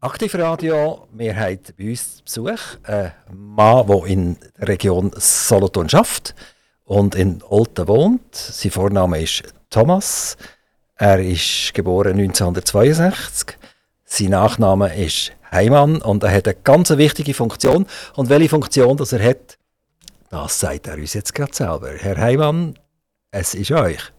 Aktivradio, wir haben bei uns Besuch einen Mann, der in der Region Solothurn schafft und in Olten wohnt. Sein Vorname ist Thomas. Er ist geboren 1962. Sein Nachname ist Heimann und er hat eine ganz wichtige Funktion. Und welche Funktion das er hat, das sagt er uns jetzt gerade selber. Herr Heimann, es ist euch.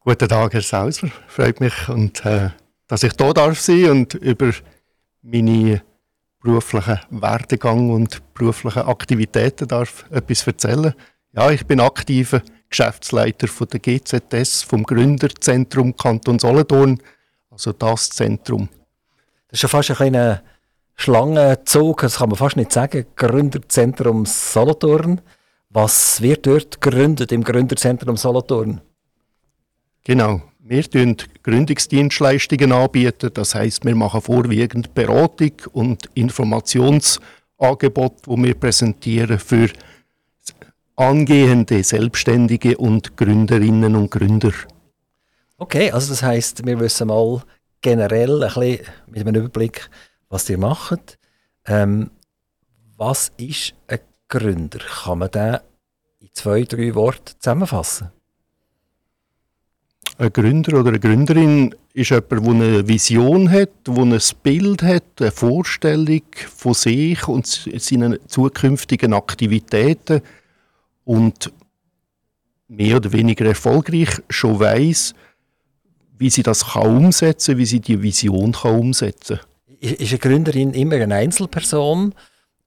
Guten Tag, Herr Sauser. Freut mich, und, äh, dass ich hier darf sein und über meine beruflichen Werdegang und beruflichen Aktivitäten darf etwas erzählen. Ja, ich bin aktiver Geschäftsleiter von der GZS, vom Gründerzentrum Kanton Solothurn, also das Zentrum. Das ist ja fast ein kleiner Schlangenzug, das kann man fast nicht sagen. Gründerzentrum Solothurn. Was wird dort gegründet im Gründerzentrum Solothurn? Genau. Wir bieten Gründungsdienstleistungen anbieten. Das heißt, wir machen vorwiegend Beratung und Informationsangebote, die wir präsentieren für angehende Selbstständige und Gründerinnen und Gründer. Okay, also das heißt, wir wissen mal generell ein bisschen mit einem Überblick, was ihr macht. Ähm, was ist ein Gründer? Kann man den in zwei, drei Worten zusammenfassen? Ein Gründer oder eine Gründerin ist jemand, der eine Vision hat, der ein Bild hat, eine Vorstellung von sich und seinen zukünftigen Aktivitäten und mehr oder weniger erfolgreich schon weiß, wie sie das kann umsetzen, wie sie die Vision kann umsetzen. Ist eine Gründerin immer eine Einzelperson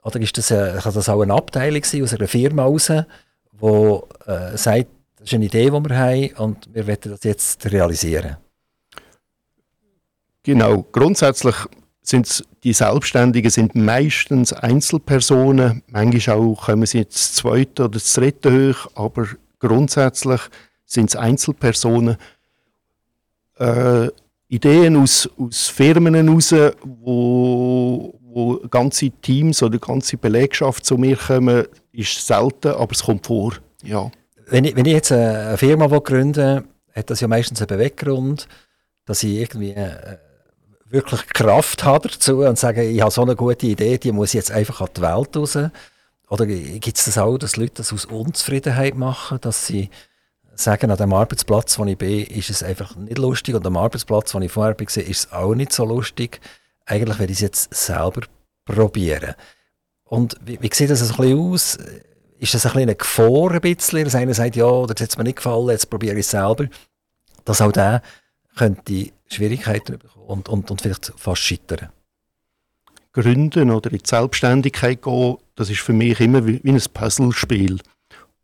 oder ist das eine, kann das auch eine Abteilung sein aus einer Firma heraus, die äh, sagt, das ist eine Idee, die wir haben und wir wollen das jetzt realisieren? Genau, grundsätzlich sind die Selbstständigen sind meistens Einzelpersonen. Manchmal auch kommen sie jetzt das zweite oder das dritte hoch, aber grundsätzlich sind es Einzelpersonen. Äh, Ideen aus, aus Firmen heraus, wo, wo ganze Teams oder ganze Belegschaft zu mir kommen, ist selten, aber es kommt vor. Ja. Wenn, ich, wenn ich jetzt eine Firma gründe, hat das ja meistens einen Beweggrund, dass ich irgendwie äh, wirklich Kraft habe dazu und sage, ich habe so eine gute Idee, die muss jetzt einfach an die Welt raus. Oder gibt es das auch, dass Leute das aus Unzufriedenheit machen, dass sie sagen, an dem Arbeitsplatz, wo ich bin, ist es einfach nicht lustig und am Arbeitsplatz, wo ich vorher war, ist es auch nicht so lustig. Eigentlich werde ich es jetzt selber probieren. Und wie, wie sieht das ein bisschen aus? Ist das ein bisschen eine Gefahr, ein bisschen, dass einer sagt, ja, das hat mir nicht gefallen, jetzt probiere ich es selber. Dass auch der könnte Schwierigkeiten bekommen und, und, und vielleicht fast scheitern. Gründen oder in die Selbstständigkeit gehen, das ist für mich immer wie, wie ein Puzzlespiel.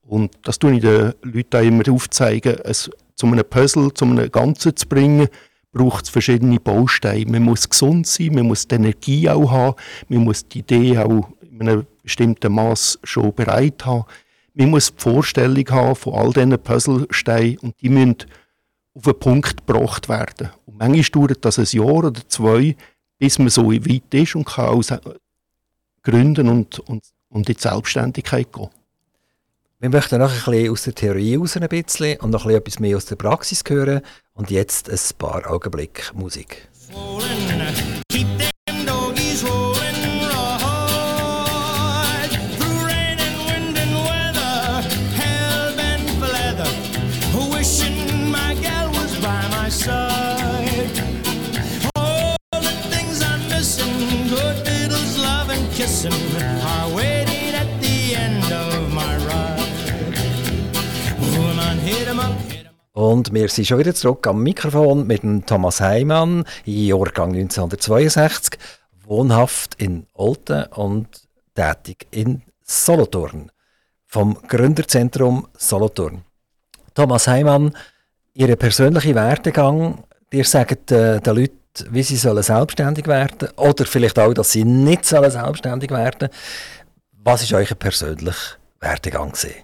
Und das tue ich den Leuten auch immer aufzeigen. Es, zu einem Puzzle, zu einem Ganzen zu bringen, braucht es verschiedene Bausteine. Man muss gesund sein, man muss die Energie auch haben, man muss die Idee auch in einem bestimmten Maß schon bereit haben. Man muss die Vorstellung haben von all diesen Puzzlesteinen und die müssen auf einen Punkt gebracht werden. Und manchmal dauert das ein Jahr oder zwei, bis man so weit ist und kann auch gründen und, und, und in die Selbstständigkeit gehen. Wir möchten noch ein bisschen aus der Theorie raus ein bisschen und noch ein bisschen etwas mehr aus der Praxis hören. Und jetzt ein paar Augenblicke Musik. Und wir sind schon wieder zurück am Mikrofon mit dem Thomas Heimann, Jahrgang 1962, wohnhaft in Olten und tätig in Solothurn, vom Gründerzentrum Solothurn. Thomas Heimann, Ihr persönlicher Werdegang, ihr sagt äh, den Leuten, wie sie sollen selbstständig werden oder vielleicht auch, dass sie nicht sollen selbstständig werden Was ist euer persönlicher Werdegang gewesen?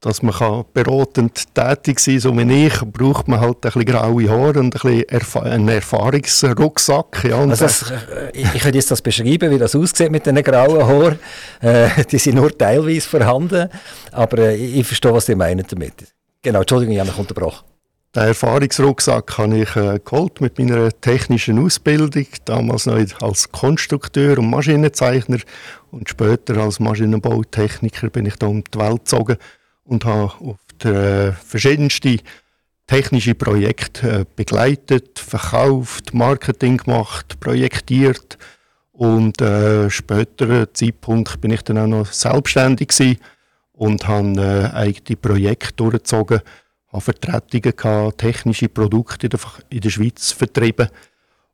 dass man beratend tätig sein kann, so wie ich, braucht man halt ein bisschen graue Haare und ein bisschen Erf einen Erfahrungsrucksack. Ja, also das, äh, ich, ich könnte jetzt das beschreiben, wie das aussieht mit diesen grauen Haaren. Äh, die sind nur teilweise vorhanden, aber äh, ich verstehe, was ihr meint damit. Genau, Entschuldigung, ich habe mich unterbrochen. Den Erfahrungsrucksack habe ich äh, geholt mit meiner technischen Ausbildung, damals noch als Konstrukteur und Maschinenzeichner. Und später als Maschinenbautechniker bin ich da um die Welt gezogen und habe auf der, äh, verschiedenste technische Projekte äh, begleitet, verkauft, Marketing gemacht, projektiert. Und äh, späteren Zeitpunkt bin ich dann auch noch selbstständig und habe äh, eigene Projekte durchgezogen habe Vertretungen gehabt, technische Produkte in der, Schweiz vertrieben.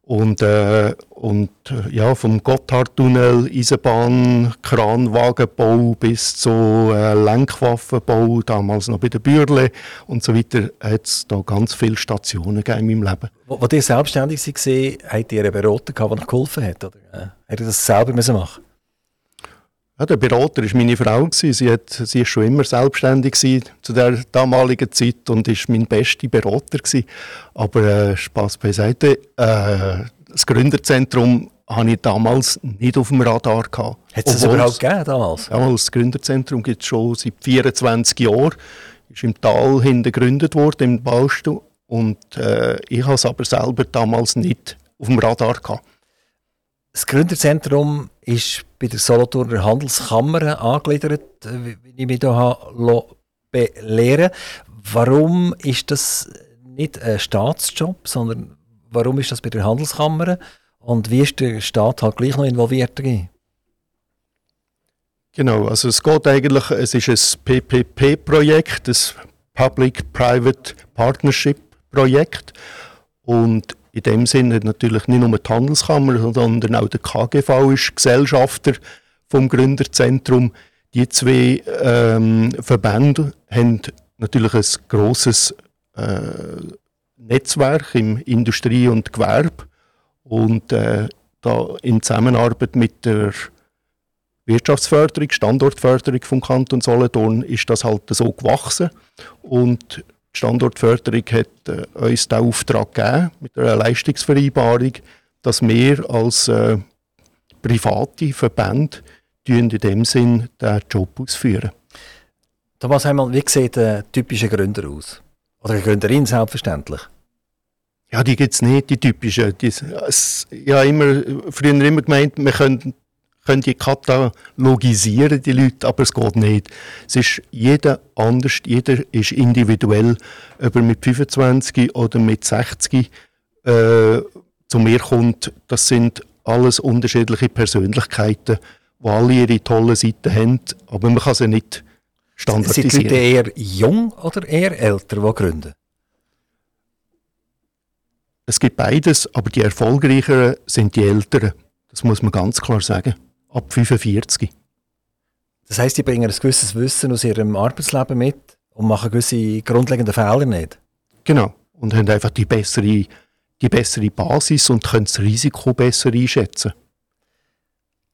Und, äh, und äh, ja, vom Gotthardtunnel, Eisenbahn, Kranwagenbau bis zu äh, Lenkwaffenbau, damals noch bei der Bürle und so weiter, hat es da ganz viele Stationen in meinem Leben. Wo ihr selbstständig war, habt ihr einen Berater gehabt, der euch geholfen hat? Oder? Äh, habt ihr das selber machen müssen? Ja, der Berater war meine Frau. Sie, hat, sie ist schon immer selbstständig zu der damaligen Zeit und ist mein bester Berater. Gewesen. Aber äh, Spaß beiseite. Äh, das Gründerzentrum hatte ich damals nicht auf dem Radar. Gehabt. Hat es das überhaupt gegeben damals? Ja, das Gründerzentrum gibt es schon seit 24 Jahren. Ist im Tal hin gegründet worden, im Baustuhl. Und äh, ich habe es aber selber damals nicht auf dem Radar gehabt. Das Gründerzentrum ist bei der Solothurner Handelskammer angegliedert, wie ich mich hier belehren Warum ist das nicht ein Staatsjob, sondern warum ist das bei der Handelskammer? Und wie ist der Staat halt gleich noch involviert drin? Genau, also es geht eigentlich, es ist ein PPP-Projekt, das Public-Private Partnership-Projekt. Und in dem Sinne natürlich nicht nur die Handelskammer, sondern auch der KGV ist Gesellschafter vom Gründerzentrum. Die zwei ähm, Verbände haben natürlich ein grosses äh, Netzwerk im Industrie- und Gewerbe und äh, da in Zusammenarbeit mit der Wirtschaftsförderung, Standortförderung vom Kanton Solothurn ist das halt so gewachsen und die Standortförderung hat äh, uns den Auftrag gegeben, mit einer Leistungsvereinbarung, dass wir als äh, private Verbände in dem Sinn den Job ausführen. Thomas Heimann, wie sieht ein typischer Gründer aus? Oder eine Gründerin selbstverständlich? Ja, die gibt es nicht, die typischen. Die, es, ja, immer, früher immer gemeint, wir können können die katalogisieren, die Leute, aber es geht nicht. Es ist jeder anders, jeder ist individuell, ob er mit 25 oder mit 60 äh, zu mir kommt. Das sind alles unterschiedliche Persönlichkeiten, die alle ihre tollen Seiten haben, aber man kann sie nicht standardisieren. Sind die Leute eher jung oder eher älter, die gründen? Es gibt beides, aber die erfolgreicheren sind die Älteren. Das muss man ganz klar sagen ab 45. Das heisst, die bringen ein gewisses Wissen aus ihrem Arbeitsleben mit und machen gewisse grundlegende Fehler nicht? Genau. Und haben einfach die bessere, die bessere Basis und können das Risiko besser einschätzen.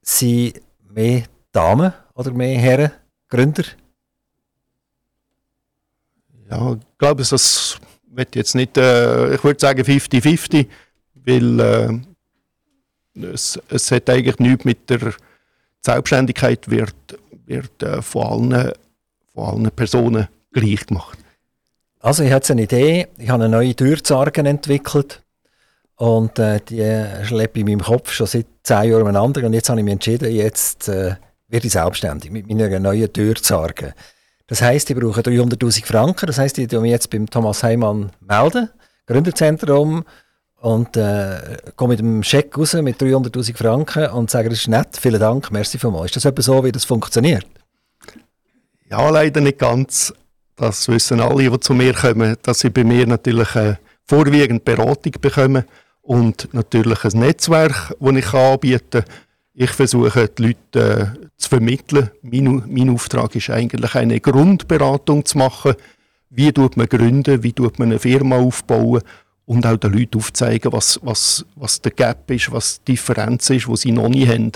Sind mehr Damen oder mehr Herren Gründer? Ja, ich glaube, das wird jetzt nicht, äh, ich würde sagen 50-50, weil äh, es, es hat eigentlich nichts mit der die Selbstständigkeit wird, wird äh, von, allen, von allen Personen gleich gemacht. Also ich hatte eine Idee, ich habe eine neue Türzargen entwickelt. Und äh, die schleppe ich in meinem Kopf schon seit zehn Jahren umeinander und jetzt habe ich mich entschieden, jetzt äh, werde ich selbstständig mit meiner neuen Türzarge. Das heisst, ich brauche 300'000 Franken, das heisst, ich mich jetzt beim Thomas Heimann melden, Gründerzentrum, und äh, komme mit dem Scheck raus mit 300'000 Franken und sage, das ist nett, vielen Dank, merci vielmals. Ist das etwa so, wie das funktioniert? Ja, leider nicht ganz. Das wissen alle, die zu mir kommen, dass sie bei mir natürlich äh, vorwiegend Beratung bekommen und natürlich ein Netzwerk, das ich anbieten kann. Ich versuche, die Leute äh, zu vermitteln. Mein, mein Auftrag ist eigentlich, eine Grundberatung zu machen. Wie tut man gründen, wie tut man eine Firma aufbauen und auch den Leuten aufzeigen, was, was, was der Gap ist, was die Differenz ist, die sie noch nicht haben.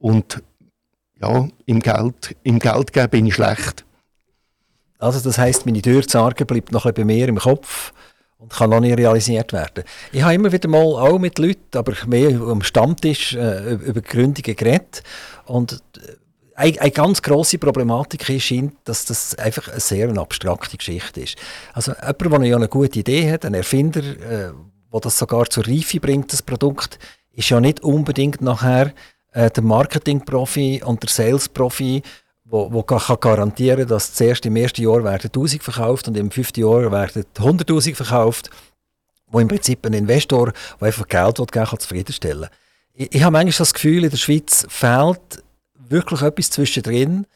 Und ja, im Geld, im Geld geben bin ich schlecht. Also das heisst, meine Türzarge bleibt noch ein bei mir im Kopf und kann noch nicht realisiert werden. Ich habe immer wieder mal auch mit Leuten, aber mehr am Stammtisch äh, über Gründungen geredet und äh, eine, eine ganz grosse Problematik ist, scheint, dass das einfach eine sehr abstrakte Geschichte ist. Also jemand, der ja eine gute Idee hat, ein Erfinder, äh, der das sogar zur Reife bringt, das Produkt, ist ja nicht unbedingt nachher äh, der Marketing-Profi und der Sales-Profi, wo, wo kann garantieren dass zuerst im ersten Jahr werden 1000 verkauft und im fünften Jahr werden 100.000 verkauft, wo im Prinzip ein Investor, der einfach Geld will, kann zufriedenstellen ich, ich habe manchmal das Gefühl, in der Schweiz fehlt wirklich etwas zwischendrin.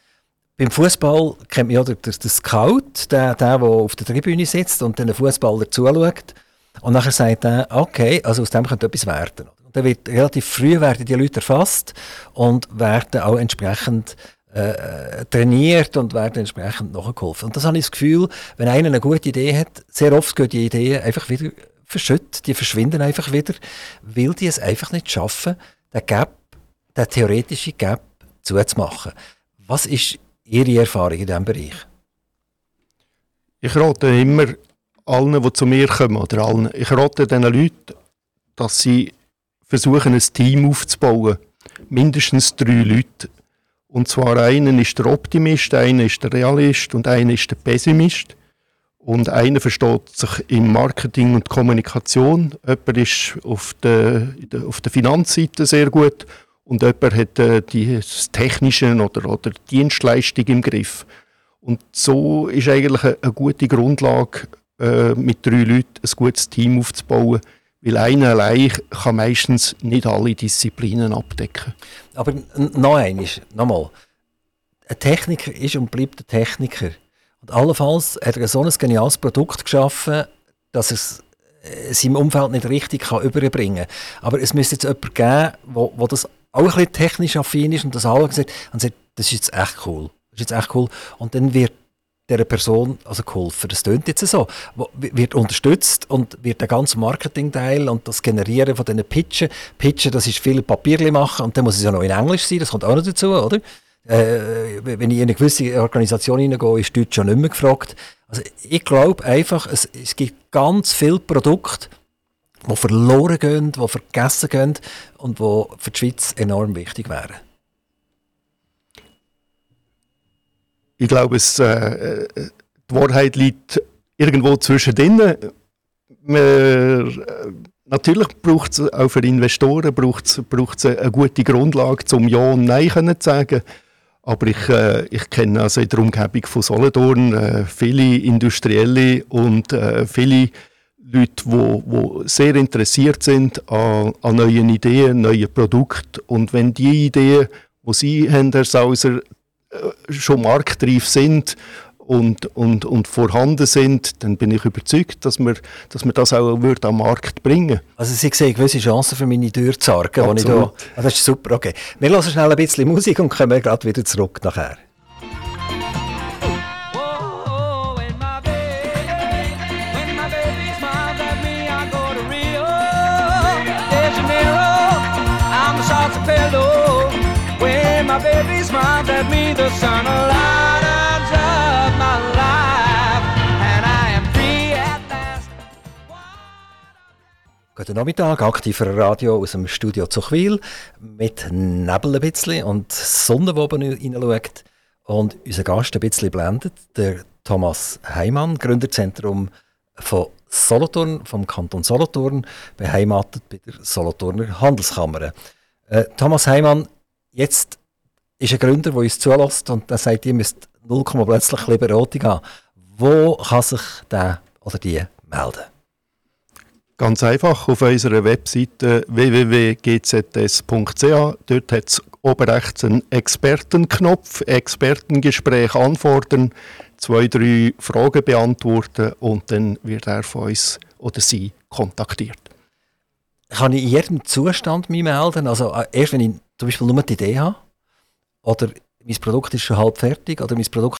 Beim Fußball kennt man ja den, den Scout, der, der, der auf der Tribüne sitzt und den Fußballer zuschaut. Und nachher sagt er, okay, also aus dem könnte etwas werden. Und dann wird relativ früh werden die Leute erfasst und werden auch entsprechend äh, trainiert und werden entsprechend nachgeholfen. Und das habe ich das Gefühl, wenn einer eine gute Idee hat, sehr oft gehen die Ideen einfach wieder verschütt, die verschwinden einfach wieder, weil die es einfach nicht schaffen, den Gap, den theoretischen Gap zuzumachen. Was ist Ihre Erfahrung in diesem Bereich? Ich rate immer allen, die zu mir kommen, oder allen, ich rate diesen Leuten, dass sie versuchen, ein Team aufzubauen. Mindestens drei Leute. Und zwar einer ist der Optimist, einer ist der Realist und einer ist der Pessimist. Und einer versteht sich im Marketing und Kommunikation. Jemand ist auf der, auf der Finanzseite sehr gut und jemand hat äh, die Technische oder, oder Dienstleistung im Griff. Und so ist eigentlich eine, eine gute Grundlage, äh, mit drei Leuten ein gutes Team aufzubauen. Weil einer allein kann meistens nicht alle Disziplinen abdecken. Aber noch eines, nochmal. Ein Techniker ist und bleibt ein Techniker. Und allenfalls hat er so ein geniales Produkt geschaffen, dass er es äh, seinem Umfeld nicht richtig kann überbringen kann. Aber es müsste jetzt jemanden geben, wo das auch ein bisschen technisch affin ist und das alle gesagt und sagt, das ist jetzt echt cool. Das ist jetzt echt cool. Und dann wird dieser Person also geholfen. Das klingt jetzt so. Wird unterstützt und wird der ganze Marketingteil und das Generieren von diesen Pitchen. Pitchen, das ist viel Papierli machen und dann muss es ja noch in Englisch sein, das kommt auch noch dazu, oder? Äh, wenn ich in eine gewisse Organisation hineingehe, ist Deutsch schon nicht mehr gefragt. Also ich glaube einfach, es, es gibt ganz viele Produkte, die verloren gehen, die vergessen gehen und die für die Schweiz enorm wichtig wären. Ich glaube, es, äh, die Wahrheit liegt irgendwo zwischendrin. Man, äh, natürlich braucht es auch für Investoren braucht's, braucht's eine gute Grundlage, um Ja und Nein zu sagen. Aber ich, äh, ich kenne also in der Umgebung von Solothurn äh, viele Industrielle und äh, viele Leute, die sehr interessiert sind an, an, neuen Ideen, neuen Produkten. Und wenn die Ideen, die Sie haben, Herr Sauser, äh, schon marktreif sind und, und, und vorhanden sind, dann bin ich überzeugt, dass wir, dass wir das auch wird am Markt bringen Also Sie sehen gewisse Chancen für meine Tür zu sorgen. Da, ah, das ist super, okay. Wir hören schnell ein bisschen Musik und kommen gerade wieder zurück nachher. Guten Nachmittag, aktiver Radio aus dem Studio Zuchwil mit Nebel ein bisschen und Sonne, die oben reinschaut und unser Gast ein bisschen blendet, der Thomas Heimann, Gründerzentrum von Solothurn, vom Kanton Solothurn, beheimatet bei der Solothurner Handelskammer. Äh, Thomas Heimann, jetzt ist ein Gründer, der uns zulässt und der sagt, ihr müsst 0, plötzlich Liberati haben. Wo kann sich der oder die melden? Ganz einfach auf unserer Webseite www.gzs.ch. Dort hat es oben rechts einen Expertenknopf, Expertengespräch anfordern, zwei, drei Fragen beantworten und dann wird er von uns oder sie kontaktiert. Kann ich in jedem Zustand mich melden? Also äh, erst wenn ich zum Beispiel nur die Idee habe? Oder mein Produkt ist schon halb fertig oder mein Produkt